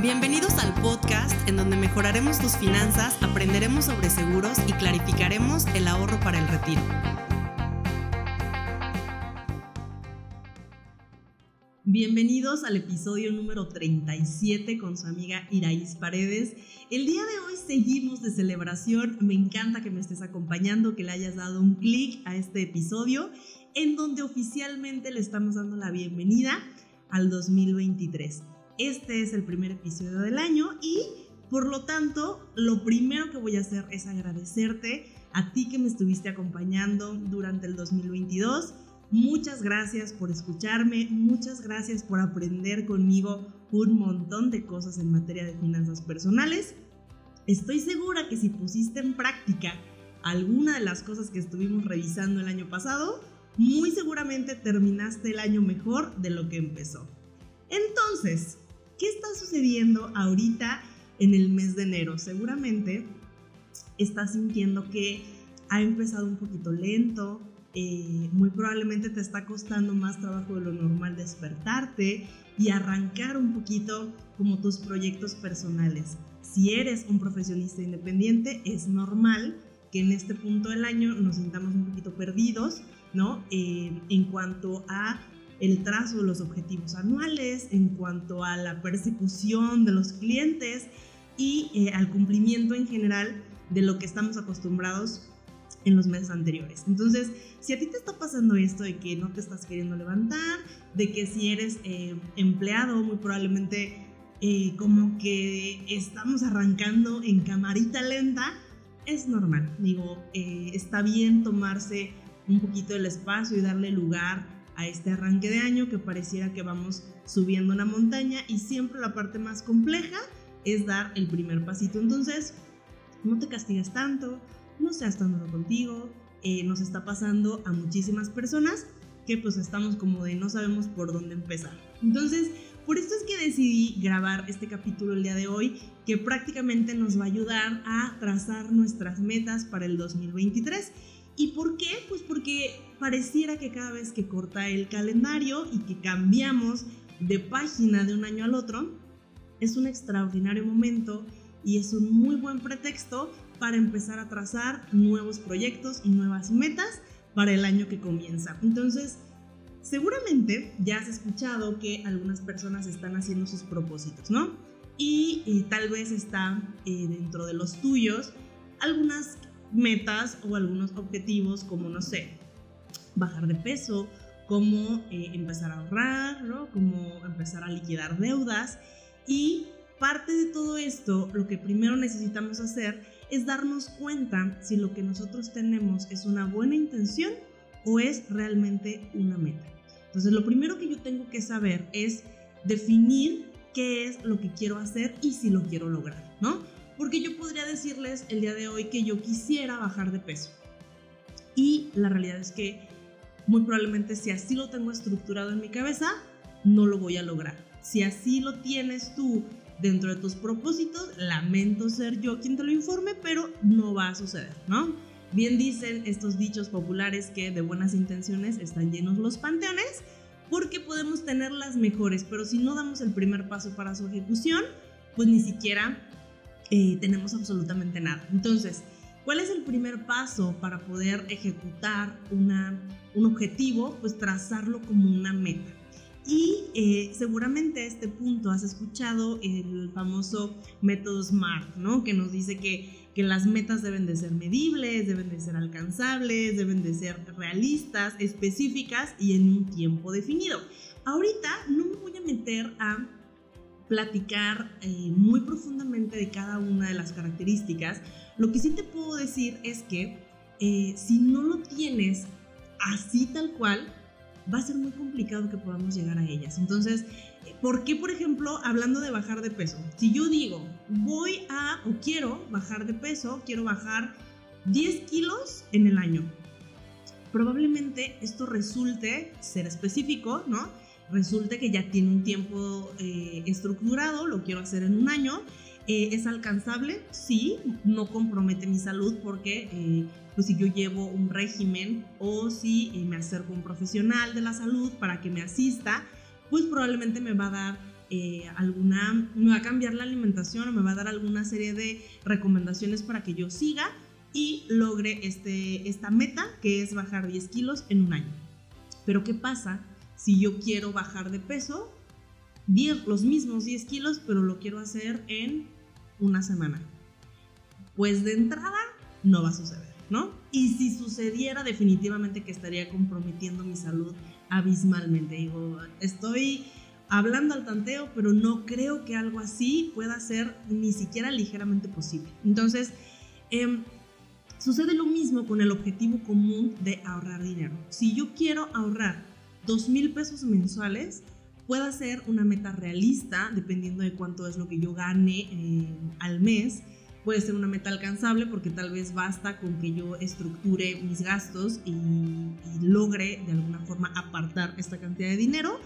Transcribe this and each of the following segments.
Bienvenidos al podcast en donde mejoraremos tus finanzas, aprenderemos sobre seguros y clarificaremos el ahorro para el retiro. Bienvenidos al episodio número 37 con su amiga Iraís Paredes. El día de hoy seguimos de celebración. Me encanta que me estés acompañando, que le hayas dado un clic a este episodio en donde oficialmente le estamos dando la bienvenida al 2023. Este es el primer episodio del año y por lo tanto lo primero que voy a hacer es agradecerte a ti que me estuviste acompañando durante el 2022. Muchas gracias por escucharme, muchas gracias por aprender conmigo un montón de cosas en materia de finanzas personales. Estoy segura que si pusiste en práctica alguna de las cosas que estuvimos revisando el año pasado, muy seguramente terminaste el año mejor de lo que empezó. Entonces, ¿Qué está sucediendo ahorita en el mes de enero? Seguramente estás sintiendo que ha empezado un poquito lento, eh, muy probablemente te está costando más trabajo de lo normal despertarte y arrancar un poquito como tus proyectos personales. Si eres un profesionista independiente, es normal que en este punto del año nos sintamos un poquito perdidos, ¿no? Eh, en cuanto a el trazo de los objetivos anuales, en cuanto a la persecución de los clientes y eh, al cumplimiento en general de lo que estamos acostumbrados en los meses anteriores. Entonces, si a ti te está pasando esto de que no te estás queriendo levantar, de que si eres eh, empleado, muy probablemente eh, como que estamos arrancando en camarita lenta, es normal. Digo, está bien tomarse un poquito el espacio y darle lugar a este arranque de año que pareciera que vamos subiendo una montaña y siempre la parte más compleja es dar el primer pasito. Entonces, no te castigues tanto, no seas tan duro contigo, eh, nos está pasando a muchísimas personas que pues estamos como de no sabemos por dónde empezar. Entonces, por esto es que decidí grabar este capítulo el día de hoy, que prácticamente nos va a ayudar a trazar nuestras metas para el 2023 ¿Y por qué? Pues porque pareciera que cada vez que corta el calendario y que cambiamos de página de un año al otro, es un extraordinario momento y es un muy buen pretexto para empezar a trazar nuevos proyectos y nuevas metas para el año que comienza. Entonces, seguramente ya has escuchado que algunas personas están haciendo sus propósitos, ¿no? Y, tal vez está eh, dentro de los tuyos algunas metas o algunos objetivos como, no sé, bajar de peso, como eh, empezar a ahorrar, ¿no? como empezar a liquidar deudas. Y parte de todo esto, lo que primero necesitamos hacer es darnos cuenta si lo que nosotros tenemos es una buena intención o es realmente una meta. Entonces, lo primero que yo tengo que saber es definir qué es lo que quiero hacer y si lo quiero lograr, ¿no? Porque yo podría decirles el día de hoy que yo quisiera bajar de peso. Y la realidad es que muy probablemente si así lo tengo estructurado en mi cabeza, no lo voy a lograr. Si así lo tienes tú dentro de tus propósitos, lamento ser yo quien te lo informe, pero no va a suceder, ¿no? Bien dicen estos dichos populares que de buenas intenciones están llenos los panteones, porque podemos tener las mejores, pero si no damos el primer paso para su ejecución, pues ni siquiera eh, tenemos absolutamente nada. Entonces, ¿cuál es el primer paso para poder ejecutar una, un objetivo? Pues trazarlo como una meta. Y eh, seguramente a este punto has escuchado el famoso método SMART, ¿no? Que nos dice que, que, las metas deben de ser medibles, deben de ser alcanzables, deben de ser realistas, específicas y en un tiempo definido. Ahorita no me voy a meter a platicar eh, muy profundamente de cada una de las características. Lo que sí te puedo decir es que eh, si no lo tienes así tal cual, va a ser muy complicado que podamos llegar a ellas. Entonces, ¿por qué, por ejemplo, hablando de bajar de peso? Si yo digo, voy a o quiero bajar de peso, quiero bajar 10 kilos en el año, probablemente esto resulte ser específico, ¿no? Resulta que ya tiene un tiempo eh, estructurado, lo quiero hacer en un año. Eh, ¿Es alcanzable? Sí, no compromete mi salud porque eh, pues si yo llevo un régimen o si me acerco a un profesional de la salud para que me asista, pues probablemente me va a dar eh, alguna, me va a cambiar la alimentación o me va a dar alguna serie de recomendaciones para que yo siga y logre este, esta meta que es bajar 10 kilos en un año. Pero ¿qué pasa si yo quiero bajar de peso? 10, los mismos 10 kilos, pero lo quiero hacer en una semana. Pues de entrada no va a suceder, ¿no? Y si sucediera, definitivamente que estaría comprometiendo mi salud abismalmente. Digo, estoy hablando al tanteo, pero no creo que algo así pueda ser ni siquiera ligeramente posible. Entonces, eh, Sucede lo mismo con el objetivo común de ahorrar dinero. Si yo quiero ahorrar dos mil pesos mensuales, puede ser una meta realista, dependiendo de cuánto es lo que yo gane eh, al mes. Puede ser una meta alcanzable porque tal vez basta con que yo estructure mis gastos y, y logre de alguna forma apartar esta cantidad de dinero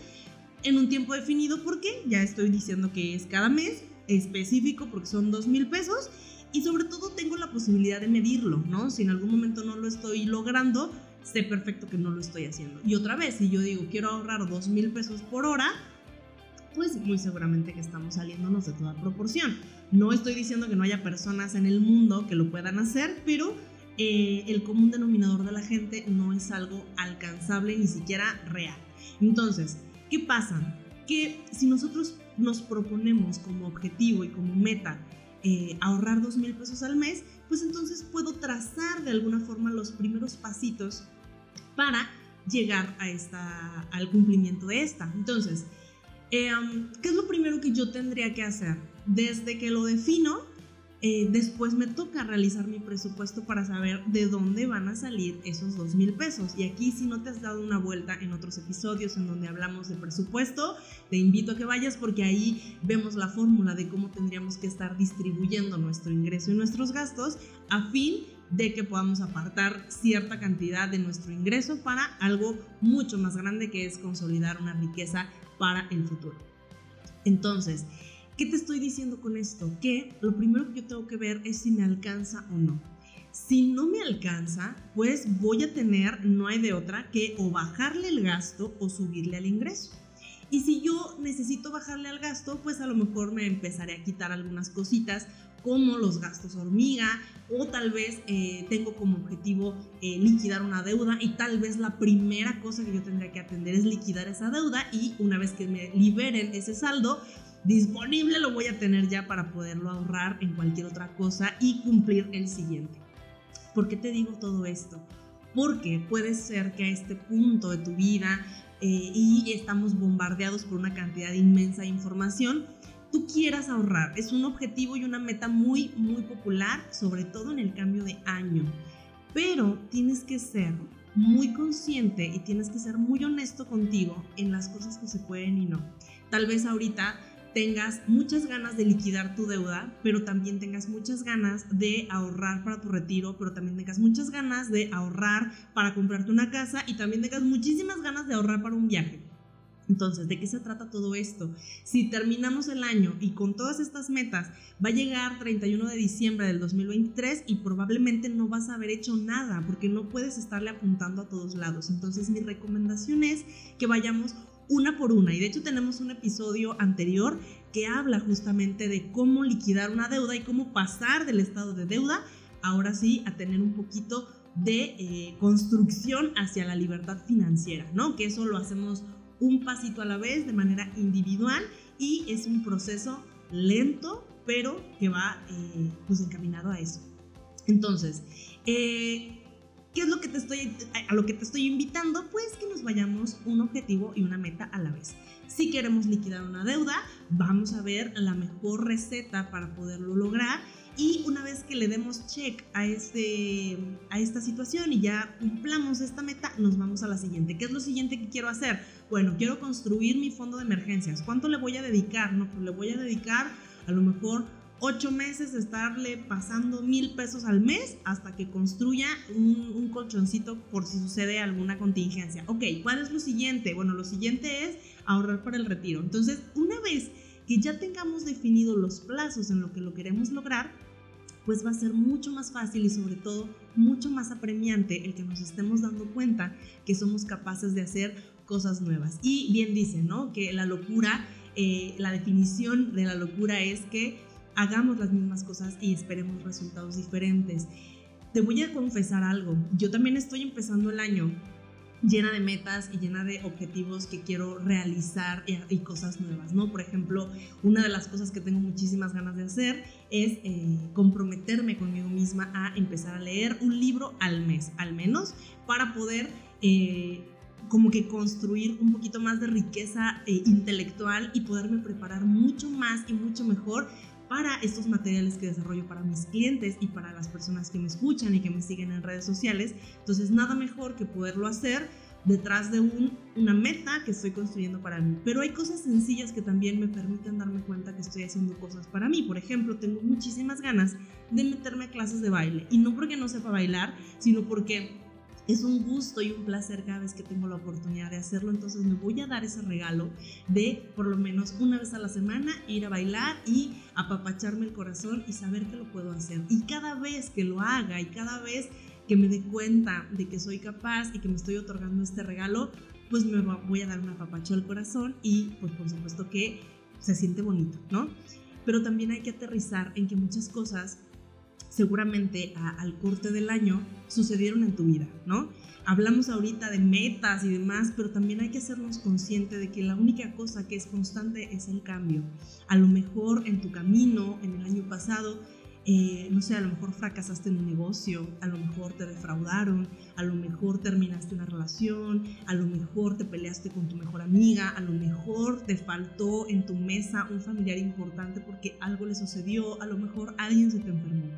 en un tiempo definido porque ya estoy diciendo que es cada mes específico porque son dos mil pesos y sobre todo tengo la posibilidad de medirlo, ¿no? Si en algún momento no lo estoy logrando, sé perfecto que no lo estoy haciendo. Y otra vez, si yo digo quiero ahorrar dos mil pesos por hora, pues muy seguramente que estamos saliéndonos de toda proporción. No estoy diciendo que no haya personas en el mundo que lo puedan hacer, pero eh, el común denominador de la gente no es algo alcanzable ni siquiera real. Entonces, ¿qué pasa? Que si nosotros nos proponemos como objetivo y como meta eh, ahorrar dos mil pesos al mes, pues entonces puedo trazar de alguna forma los primeros pasitos para llegar a esta, al cumplimiento de esta. Entonces, eh, ¿qué es lo primero que yo tendría que hacer? Desde que lo defino, eh, después me toca realizar mi presupuesto para saber de dónde van a salir esos dos mil pesos. Y aquí si no te has dado una vuelta en otros episodios en donde hablamos de presupuesto, te invito a que vayas porque ahí vemos la fórmula de cómo tendríamos que estar distribuyendo nuestro ingreso y nuestros gastos a fin de que podamos apartar cierta cantidad de nuestro ingreso para algo mucho más grande que es consolidar una riqueza para el futuro. Entonces, ¿Qué te estoy diciendo con esto? Que lo primero que yo tengo que ver es si me alcanza o no. Si no me alcanza, pues voy a tener, no hay de otra, que o bajarle el gasto o subirle al ingreso. Y si yo necesito bajarle al gasto, pues a lo mejor me empezaré a quitar algunas cositas como los gastos hormiga o tal vez eh, tengo como objetivo eh, liquidar una deuda y tal vez la primera cosa que yo tendría que atender es liquidar esa deuda y una vez que me liberen ese saldo, disponible lo voy a tener ya para poderlo ahorrar en cualquier otra cosa y cumplir el siguiente. ¿Por qué te digo todo esto? Porque puede ser que a este punto de tu vida eh, y estamos bombardeados por una cantidad inmensa de información, tú quieras ahorrar. Es un objetivo y una meta muy, muy popular, sobre todo en el cambio de año. Pero tienes que ser muy consciente y tienes que ser muy honesto contigo en las cosas que se pueden y no. Tal vez ahorita tengas muchas ganas de liquidar tu deuda, pero también tengas muchas ganas de ahorrar para tu retiro, pero también tengas muchas ganas de ahorrar para comprarte una casa y también tengas muchísimas ganas de ahorrar para un viaje. Entonces, ¿de qué se trata todo esto? Si terminamos el año y con todas estas metas va a llegar 31 de diciembre del 2023 y probablemente no vas a haber hecho nada porque no puedes estarle apuntando a todos lados. Entonces, mi recomendación es que vayamos una por una. Y de hecho tenemos un episodio anterior que habla justamente de cómo liquidar una deuda y cómo pasar del estado de deuda, ahora sí, a tener un poquito de eh, construcción hacia la libertad financiera, ¿no? Que eso lo hacemos un pasito a la vez de manera individual y es un proceso lento, pero que va eh, pues encaminado a eso. Entonces, eh, ¿Qué es lo que te estoy, a lo que te estoy invitando? Pues que nos vayamos un objetivo y una meta a la vez. Si queremos liquidar una deuda, vamos a ver la mejor receta para poderlo lograr. Y una vez que le demos check a, este, a esta situación y ya cumplamos esta meta, nos vamos a la siguiente. ¿Qué es lo siguiente que quiero hacer? Bueno, quiero construir mi fondo de emergencias. ¿Cuánto le voy a dedicar? No, pues le voy a dedicar a lo mejor ocho meses estarle pasando mil pesos al mes hasta que construya un, colchoncito por si sucede alguna contingencia. Ok, ¿cuál es lo siguiente? Bueno, lo siguiente es ahorrar para el retiro. Entonces, una vez que ya tengamos definido los plazos en lo que lo queremos lograr, pues va a ser mucho más fácil y sobre todo mucho más apremiante el que nos estemos dando cuenta que somos capaces de hacer cosas nuevas. Y bien dice, ¿no? Que la locura eh, la definición de la locura es que hagamos las mismas cosas y esperemos resultados diferentes. Te voy a confesar algo, yo también estoy empezando el año llena de metas y llena de objetivos que quiero realizar y, cosas nuevas, ¿no? Por ejemplo, una de las cosas que tengo muchísimas ganas de hacer es eh, comprometerme conmigo misma a empezar a leer un libro al mes, al menos, para poder... Eh, como que construir un poquito más de riqueza eh, intelectual y poderme preparar mucho más y mucho mejor para estos materiales que desarrollo para mis clientes y para las personas que me escuchan y que me siguen en redes sociales. Entonces, nada mejor que poderlo hacer detrás de un, una meta que estoy construyendo para mí. Pero hay cosas sencillas que también me permiten darme cuenta que estoy haciendo cosas para mí. Por ejemplo, tengo muchísimas ganas de meterme a clases de baile. Y no porque no sepa bailar, sino porque es un gusto y un placer cada vez que tengo la oportunidad de hacerlo, entonces me voy a dar ese regalo de por lo menos una vez a la semana ir a bailar y apapacharme el corazón y saber que lo puedo hacer. Y cada vez que lo haga y cada vez que me dé cuenta de que soy capaz y que me estoy otorgando este regalo, pues me voy a dar un apapacho al corazón y pues por supuesto que se siente bonito, ¿no? Pero también hay que aterrizar en que muchas cosas seguramente al corte del año sucedieron en tu vida, ¿no? Hablamos ahorita de metas y demás, pero también hay que hacernos consciente de que la única cosa que es constante es el cambio. A lo mejor en tu camino, en el año pasado, eh, no sé, a lo mejor fracasaste en un negocio, a lo mejor te defraudaron, a lo mejor terminaste una relación, a lo mejor te peleaste con tu mejor amiga, a lo mejor te faltó en tu mesa un familiar importante porque algo le sucedió, a lo mejor alguien se te enfermó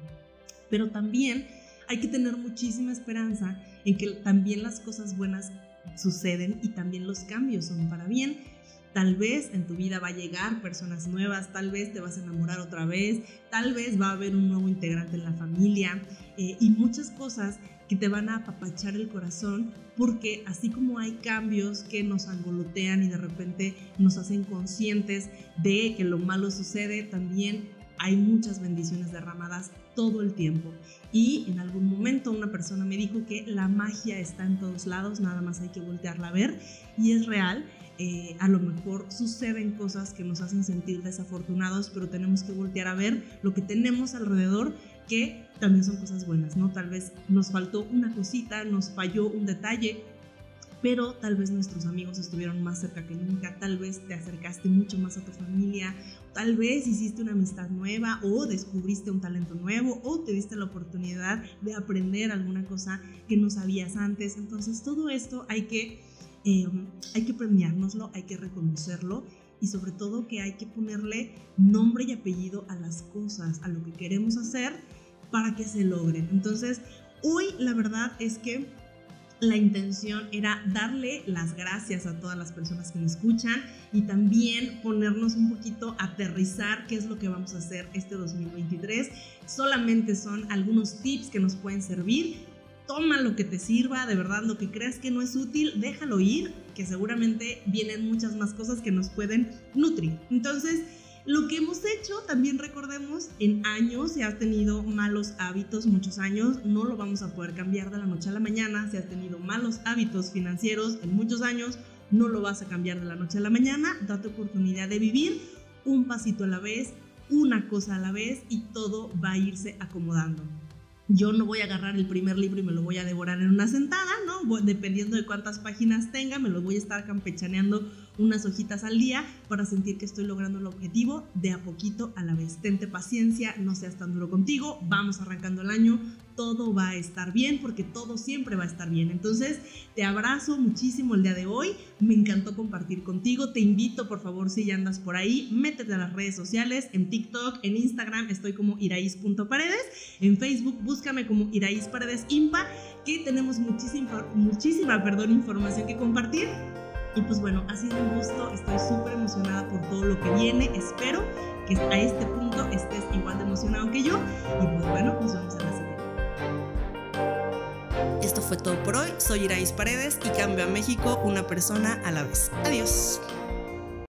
pero también hay que tener muchísima esperanza en que también las cosas buenas suceden y también los cambios son para bien. Tal vez en tu vida va a llegar personas nuevas, tal vez te vas a enamorar otra vez, tal vez va a haber un nuevo integrante en la familia eh, y muchas cosas que te van a apapachar el corazón porque así como hay cambios que nos angolotean y de repente nos hacen conscientes de que lo malo sucede, también hay muchas bendiciones derramadas todo el tiempo. Y en algún momento una persona me dijo que la magia está en todos lados, nada más hay que voltearla a ver. Y es real, eh, a lo mejor suceden cosas que nos hacen sentir desafortunados, pero tenemos que voltear a ver lo que tenemos alrededor que también son cosas buenas, ¿no? Tal vez nos faltó una cosita, nos falló un detalle, pero tal vez nuestros amigos estuvieron más cerca que nunca, tal vez te acercaste mucho más a tu familia, tal vez hiciste una amistad nueva o descubriste un talento nuevo o te diste la oportunidad de aprender alguna cosa que no sabías antes. Entonces todo esto hay que, em, hay que premiárnoslo, hay que reconocerlo y sobre todo que hay que ponerle nombre y apellido a las cosas, a lo que queremos hacer para que se logren. Entonces hoy la verdad es que la intención era darle las gracias a todas las personas que me escuchan y también ponernos un poquito, aterrizar qué es lo que vamos a hacer este 2023. Solamente son algunos tips que nos pueden servir. Toma lo que te sirva, de verdad, lo que creas que no es útil, déjalo ir, que seguramente vienen muchas más cosas que nos pueden nutrir. Entonces, lo que hemos hecho, también recordemos, en años, si has tenido malos hábitos, muchos años, no lo vamos a poder cambiar de la noche a la mañana. Si has tenido malos hábitos financieros en muchos años, no lo vas a cambiar de la noche a la mañana. Date oportunidad de vivir un pasito a la vez, una cosa a la vez y todo va a irse acomodando. Yo no voy a agarrar el primer libro y me lo voy a devorar en una sentada, ¿no? Dependiendo de cuántas páginas tenga, me lo voy a estar campechaneando unas hojitas al día para sentir que estoy logrando el objetivo de a poquito a la vez. Tente paciencia, no seas tan duro contigo, vamos arrancando el año, todo va a estar bien porque todo siempre va a estar bien. Entonces, te abrazo muchísimo el día de hoy, me encantó compartir contigo, te invito por favor si ya andas por ahí, métete a las redes sociales, en TikTok, en Instagram estoy como iraís.paredes, en Facebook búscame como Paredes Impa, que tenemos muchísima, muchísima perdón, información que compartir y pues bueno, ha sido un gusto, estoy súper emocionada por todo lo que viene, espero que a este punto estés igual de emocionado que yo y pues bueno, nos vemos en la siguiente. Esto fue todo por hoy, soy Iraís Paredes y cambio a México una persona a la vez. Adiós.